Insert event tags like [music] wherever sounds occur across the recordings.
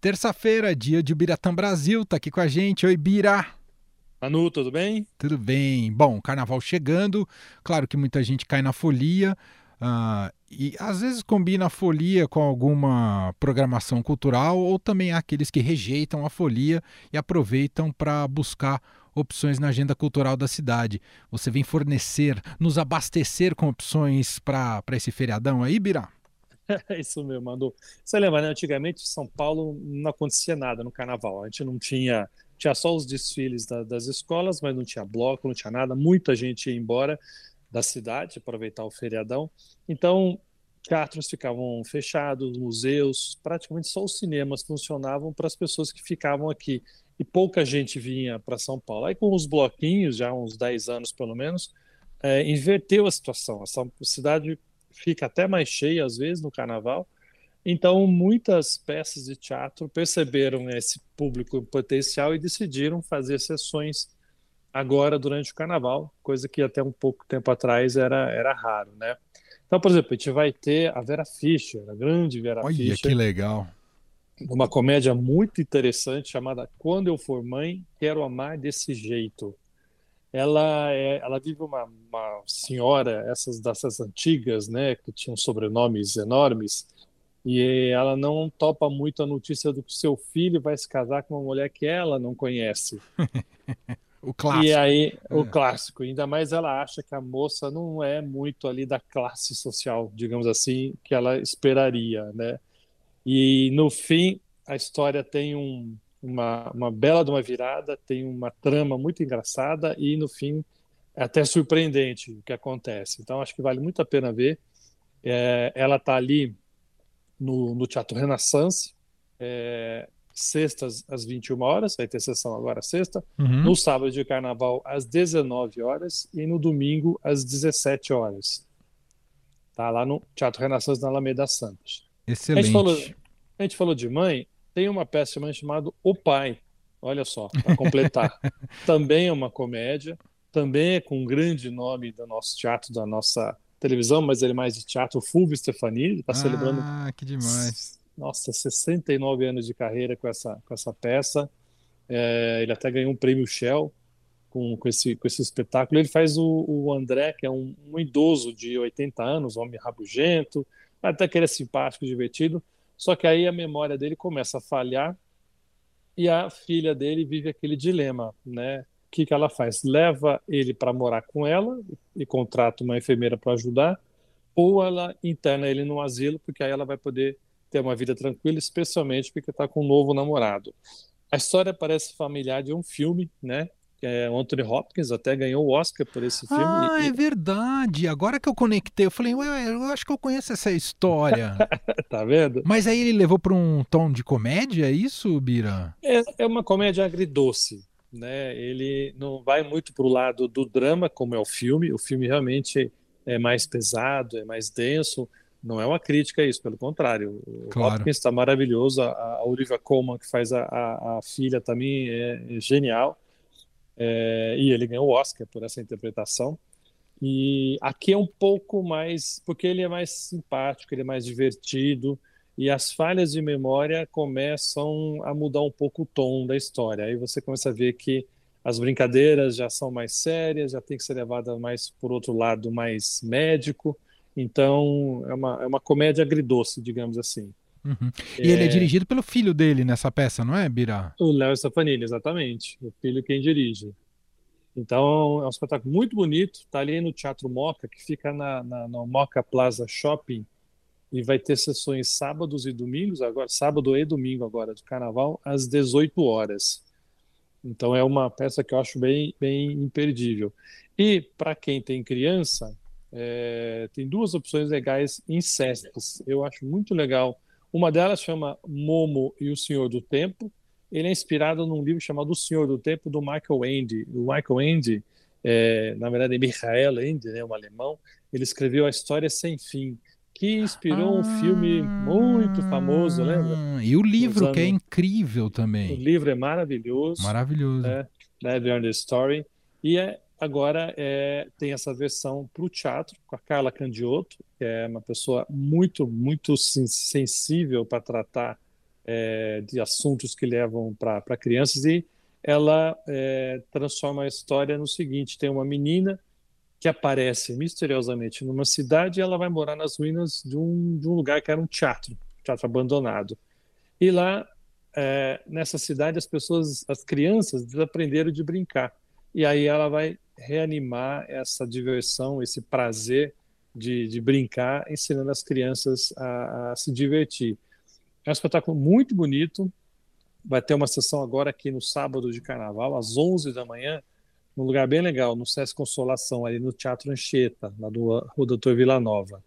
Terça-feira, dia de Biratã Brasil, tá aqui com a gente. Oi, Bira. Manu, tudo bem? Tudo bem. Bom, carnaval chegando, claro que muita gente cai na folia. Uh, e às vezes combina a folia com alguma programação cultural, ou também há aqueles que rejeitam a folia e aproveitam para buscar opções na agenda cultural da cidade. Você vem fornecer, nos abastecer com opções para esse feriadão aí, Bira? [laughs] Isso mesmo, Manu. Você lembra, né? Antigamente, em São Paulo não acontecia nada no carnaval. A gente não tinha. Tinha só os desfiles da, das escolas, mas não tinha bloco, não tinha nada. Muita gente ia embora da cidade, aproveitar o feriadão. Então, teatros ficavam fechados, museus, praticamente só os cinemas funcionavam para as pessoas que ficavam aqui. E pouca gente vinha para São Paulo. Aí, com os bloquinhos, já há uns 10 anos pelo menos, é, inverteu a situação. A cidade fica até mais cheia às vezes no carnaval. Então, muitas peças de teatro perceberam esse público potencial e decidiram fazer sessões agora durante o carnaval, coisa que até um pouco tempo atrás era, era raro, né? Então, por exemplo, a gente vai ter a Vera Fischer, a grande Vera Olha, Fischer. que legal. Uma comédia muito interessante chamada Quando Eu For Mãe, Quero Amar Desse Jeito ela é, ela vive uma, uma senhora, essas dessas antigas, né, que tinham sobrenomes enormes, e ela não topa muito a notícia do que seu filho vai se casar com uma mulher que ela não conhece. [laughs] o clássico. E aí, é. o clássico. Ainda mais ela acha que a moça não é muito ali da classe social, digamos assim, que ela esperaria, né? E no fim, a história tem um, uma, uma bela de uma virada, tem uma trama muito engraçada e no fim é até surpreendente o que acontece. Então acho que vale muito a pena ver. É, ela está ali no, no, Teatro Renaissance, é, sextas às 21 horas, vai ter sessão agora sexta, uhum. no sábado de carnaval às 19 horas e no domingo às 17 horas. Tá lá no Teatro Renaissance na Alameda Santos. Excelente. A gente falou, a gente falou de mãe, tem uma peça chamada O Pai, olha só, para completar. [laughs] também é uma comédia, também é com um grande nome do nosso teatro, da nossa televisão, mas ele é mais de teatro, o Fulvio Stefani, está ah, celebrando. Ah, que demais. Nossa, 69 anos de carreira com essa, com essa peça. É, ele até ganhou um prêmio Shell com, com, esse, com esse espetáculo. Ele faz o, o André, que é um, um idoso de 80 anos, homem rabugento, até que ele é simpático, divertido, só que aí a memória dele começa a falhar e a filha dele vive aquele dilema, né? O que, que ela faz? Leva ele para morar com ela e contrata uma enfermeira para ajudar, ou ela interna ele no asilo, porque aí ela vai poder ter uma vida tranquila, especialmente porque está com um novo namorado. A história parece familiar de um filme, né? É, Anthony Hopkins até ganhou o Oscar por esse filme. Ah, e... é verdade. Agora que eu conectei, eu falei, ué, eu acho que eu conheço essa história. [laughs] tá vendo? Mas aí ele levou para um tom de comédia, é isso, Bira? É, é uma comédia agridoce. Né? Ele não vai muito para o lado do drama, como é o filme. O filme realmente é mais pesado, é mais denso. Não é uma crítica a isso, pelo contrário. O claro. Hopkins está maravilhoso. A, a Olivia Colman, que faz a, a, a filha, também é, é genial. É, e ele ganhou o Oscar por essa interpretação. E aqui é um pouco mais, porque ele é mais simpático, ele é mais divertido, e as falhas de memória começam a mudar um pouco o tom da história. Aí você começa a ver que as brincadeiras já são mais sérias, já tem que ser levada mais por outro lado, mais médico. Então é uma, é uma comédia agridoce, digamos assim. Uhum. E é... ele é dirigido pelo filho dele nessa peça, não é, Bira? O Léo Stefanini, exatamente. O filho quem dirige. Então é um espetáculo muito bonito. Está ali no Teatro Moca, que fica na, na, no Moca Plaza Shopping. E vai ter sessões sábados e domingos, agora sábado e domingo agora do Carnaval, às 18 horas. Então é uma peça que eu acho bem, bem imperdível. E para quem tem criança, é, tem duas opções legais em cestas. Eu acho muito legal uma delas chama Momo e o Senhor do Tempo. Ele é inspirado num livro chamado O Senhor do Tempo, do Michael Ende. O Michael Ende, é, na verdade, é Michael Ende, né, um alemão, ele escreveu A História Sem Fim, que inspirou ah, um filme muito famoso, lembra? E o livro, anos... que é incrível também. O livro é maravilhoso. Maravilhoso. É, né, The Story. E é agora é, tem essa versão para o teatro, com a Carla Candiotto, que é uma pessoa muito, muito sensível para tratar é, de assuntos que levam para crianças e ela é, transforma a história no seguinte: tem uma menina que aparece misteriosamente numa cidade e ela vai morar nas ruínas de um, de um lugar que era um teatro, teatro abandonado. E lá, é, nessa cidade, as pessoas, as crianças, desaprenderam de brincar. E aí ela vai reanimar essa diversão, esse prazer de, de brincar, ensinando as crianças a, a se divertir. É um espetáculo muito bonito. Vai ter uma sessão agora aqui no sábado de carnaval, às 11 da manhã, num lugar bem legal, no Sesc Consolação, ali no Teatro Anchieta, do Rua Doutor Vila Nova.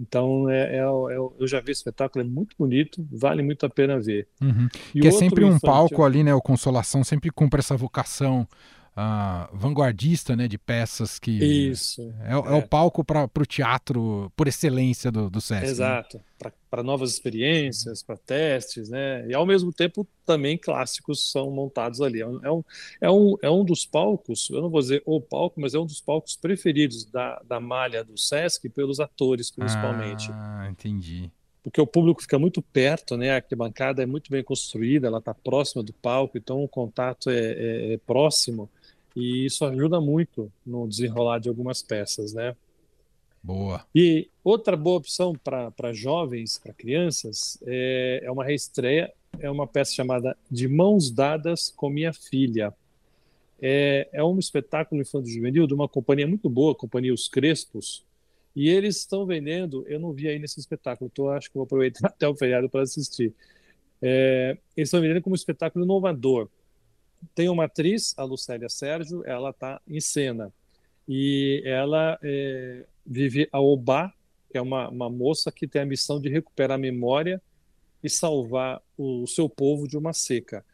Então, é, é, é, eu já vi o espetáculo, é muito bonito, vale muito a pena ver. Uhum. Que é sempre um infantil... palco ali, né? O Consolação sempre cumpre essa vocação vanguardista, né, de peças que isso é, é. é o palco para o teatro por excelência do, do Sesc. Né? Exato, né? para novas experiências, para testes, né, e ao mesmo tempo também clássicos são montados ali. É um, é um, é um, é um dos palcos, eu não vou dizer o palco, mas é um dos palcos preferidos da, da malha do Sesc pelos atores, principalmente. Ah, entendi porque o público fica muito perto, né? A arquibancada é muito bem construída, ela está próxima do palco, então o contato é, é, é, próximo e isso ajuda muito no desenrolar de algumas peças, né? Boa. E outra boa opção para jovens, para crianças, é, é uma reestreia, é uma peça chamada De Mãos Dadas com Minha Filha. É, é um espetáculo infantil juvenil de uma companhia muito boa, a Companhia Os Crespos, e eles estão vendendo, eu não vi aí nesse espetáculo, então acho que vou aproveitar [laughs] até o feriado para assistir. É, eles estão vendendo como um espetáculo inovador tem uma atriz, a Lucélia Sérgio, ela está em cena. E ela é, vive a Obá, que é uma, uma moça que tem a missão de recuperar a memória e salvar o, o seu povo de uma seca.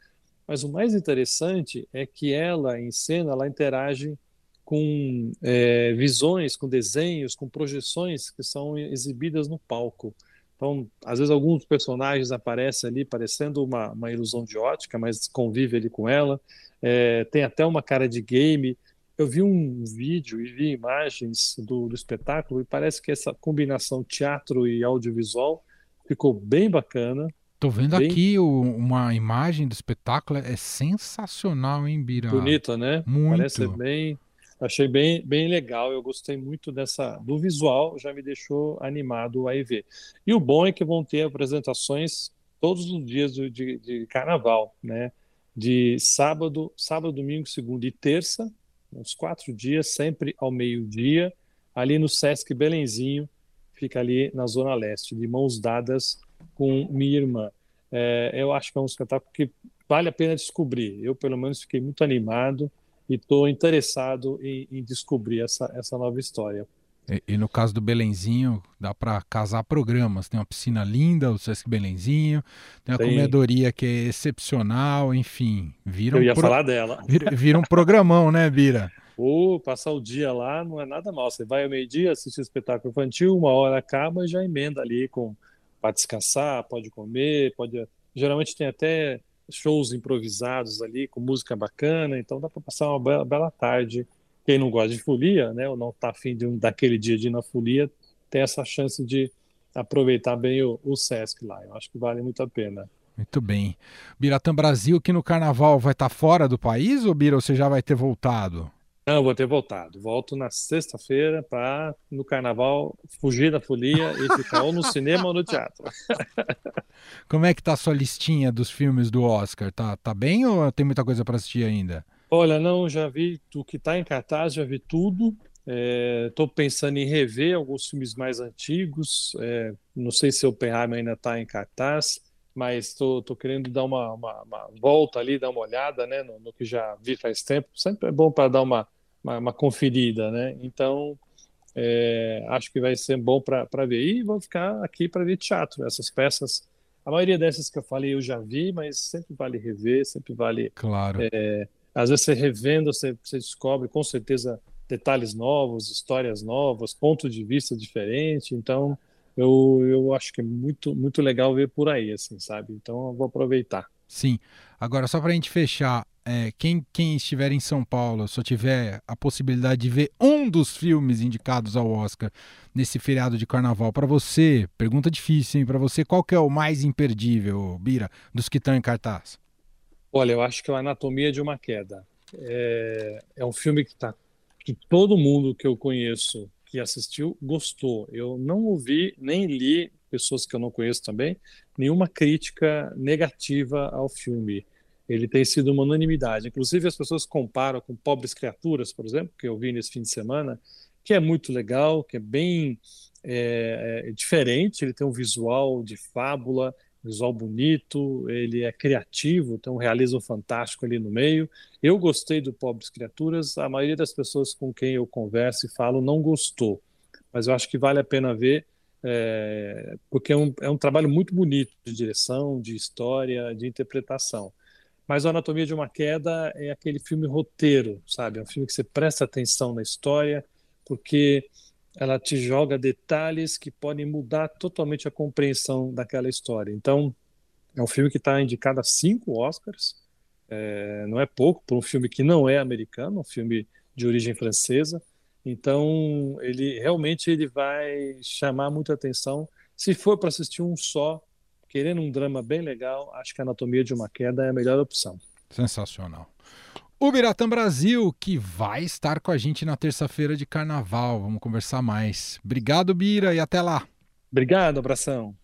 Mas o mais interessante é que ela, em cena, ela interage com é, visões, com desenhos, com projeções que são exibidas no palco. Então, às vezes alguns personagens aparecem ali parecendo uma, uma ilusão de ótica, mas convive ali com ela. É, tem até uma cara de game. Eu vi um vídeo e vi imagens do, do espetáculo e parece que essa combinação teatro e audiovisual ficou bem bacana. Tô vendo bem... aqui o, uma imagem do espetáculo, é sensacional, hein, Bira? Bonita, né? Muito. Parece bem, Achei bem, bem legal, eu gostei muito dessa do visual, já me deixou animado a ver. E o bom é que vão ter apresentações todos os dias de, de, carnaval, né? De sábado, sábado, domingo, segunda e terça, uns quatro dias, sempre ao meio-dia, ali no Sesc Belenzinho, fica ali na Zona Leste, de mãos dadas com minha irmã. É, eu acho que é um espetáculo que vale a pena descobrir. Eu, pelo menos, fiquei muito animado e estou interessado em, em, descobrir essa, essa nova história. E, e no caso do Belenzinho, dá para casar programas. Tem uma piscina linda, o Sesc Belenzinho, tem uma tem. comedoria que é excepcional, enfim. Vira Eu ia pro... falar dela. Vira, vira um programão, né, Bira? Ou passar o dia lá não é nada mal. Você vai ao meio-dia, assistir espetáculo infantil, uma hora acaba e já emenda ali com para descansar, pode comer, pode. Geralmente tem até shows improvisados ali, com música bacana, então dá para passar uma bela, bela, tarde. Quem não gosta de folia, né, ou não está afim de um, daquele dia de ir na folia, tem essa chance de aproveitar bem o, o Sesc lá. Eu acho que vale muito a pena. Muito bem. Biratã Brasil, que no carnaval vai estar tá fora do país, ou Bira, você já vai ter voltado? Não, vou ter voltado. Volto na sexta-feira para, no carnaval, fugir da folia e ficar ou no [laughs] cinema ou no teatro. [laughs] Como é que tá a sua listinha dos filmes do Oscar? Tá, tá bem ou tem muita coisa para assistir ainda? Olha, não, já vi o que está em cartaz, já vi tudo. Estou é, pensando em rever alguns filmes mais antigos. É, não sei se o Oppenheimer ainda está em cartaz, mas estou querendo dar uma, uma, uma, volta ali, dar uma olhada né, no, no, que já vi faz tempo. Sempre é bom para dar uma, uma, uma conferida, né? Então, é, acho que vai ser bom para ver. E vou ficar aqui para ver teatro. Essas peças, a maioria dessas que eu falei eu já vi, mas sempre vale rever, sempre vale. Claro. É, às vezes você revendo, você, você descobre com certeza detalhes novos, histórias novas, ponto de vista diferente. Então, eu, eu acho que é muito, muito legal ver por aí, assim, sabe? Então, eu vou aproveitar. Sim. Agora, só para a gente fechar, é, quem, quem estiver em São Paulo, só tiver a possibilidade de ver um dos filmes indicados ao Oscar nesse feriado de carnaval, para você, pergunta difícil, hein? Para você, qual que é o mais imperdível, Bira, dos que estão em cartaz? Olha, eu acho que é a Anatomia de uma Queda. É, é um filme que, tá, que todo mundo que eu conheço que assistiu gostou. Eu não ouvi nem li pessoas que eu não conheço também nenhuma crítica negativa ao filme. Ele tem sido uma unanimidade. Inclusive as pessoas comparam com Pobres Criaturas, por exemplo, que eu vi nesse fim de semana, que é muito legal, que é bem é, é diferente. Ele tem um visual de fábula, visual bonito, ele é criativo, tem um realismo fantástico ali no meio. Eu gostei do Pobres Criaturas, a maioria das pessoas com quem eu converso e falo não gostou, mas eu acho que vale a pena ver, é, porque é um, é um trabalho muito bonito de direção, de história, de interpretação. Mas a Anatomia de uma Queda é aquele filme roteiro, sabe? É um filme que você presta atenção na história, porque ela te joga detalhes que podem mudar totalmente a compreensão daquela história. Então, é um filme que está indicado a cinco Oscars, é, não é pouco para um filme que não é americano, um filme de origem francesa. Então, ele realmente ele vai chamar muita atenção. Se for para assistir um só, querendo um drama bem legal, acho que a Anatomia de uma Queda é a melhor opção. Sensacional. O Biratã Brasil, que vai estar com a gente na terça-feira de carnaval. Vamos conversar mais. Obrigado, Bira, e até lá. Obrigado, abração.